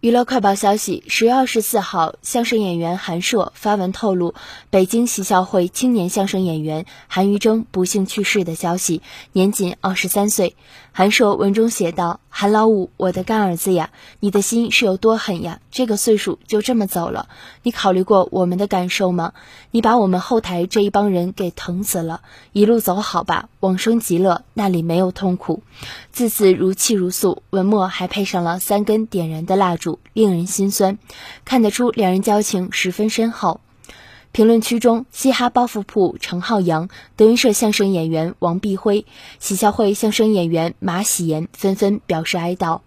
娱乐快报消息：十月二十四号，相声演员韩硕发文透露，北京喜笑会青年相声演员韩瑜征不幸去世的消息，年仅二十三岁。韩硕文中写道：“韩老五，我的干儿子呀，你的心是有多狠呀？这个岁数就这么走了，你考虑过我们的感受吗？你把我们后台这一帮人给疼死了。一路走好吧，往生极乐，那里没有痛苦。”字字如泣如诉，文末还配上了三根点燃的蜡烛，令人心酸。看得出两人交情十分深厚。评论区中，嘻哈包袱铺陈浩洋、德云社相声演员王碧辉、喜笑会相声演员马喜言纷纷表示哀悼。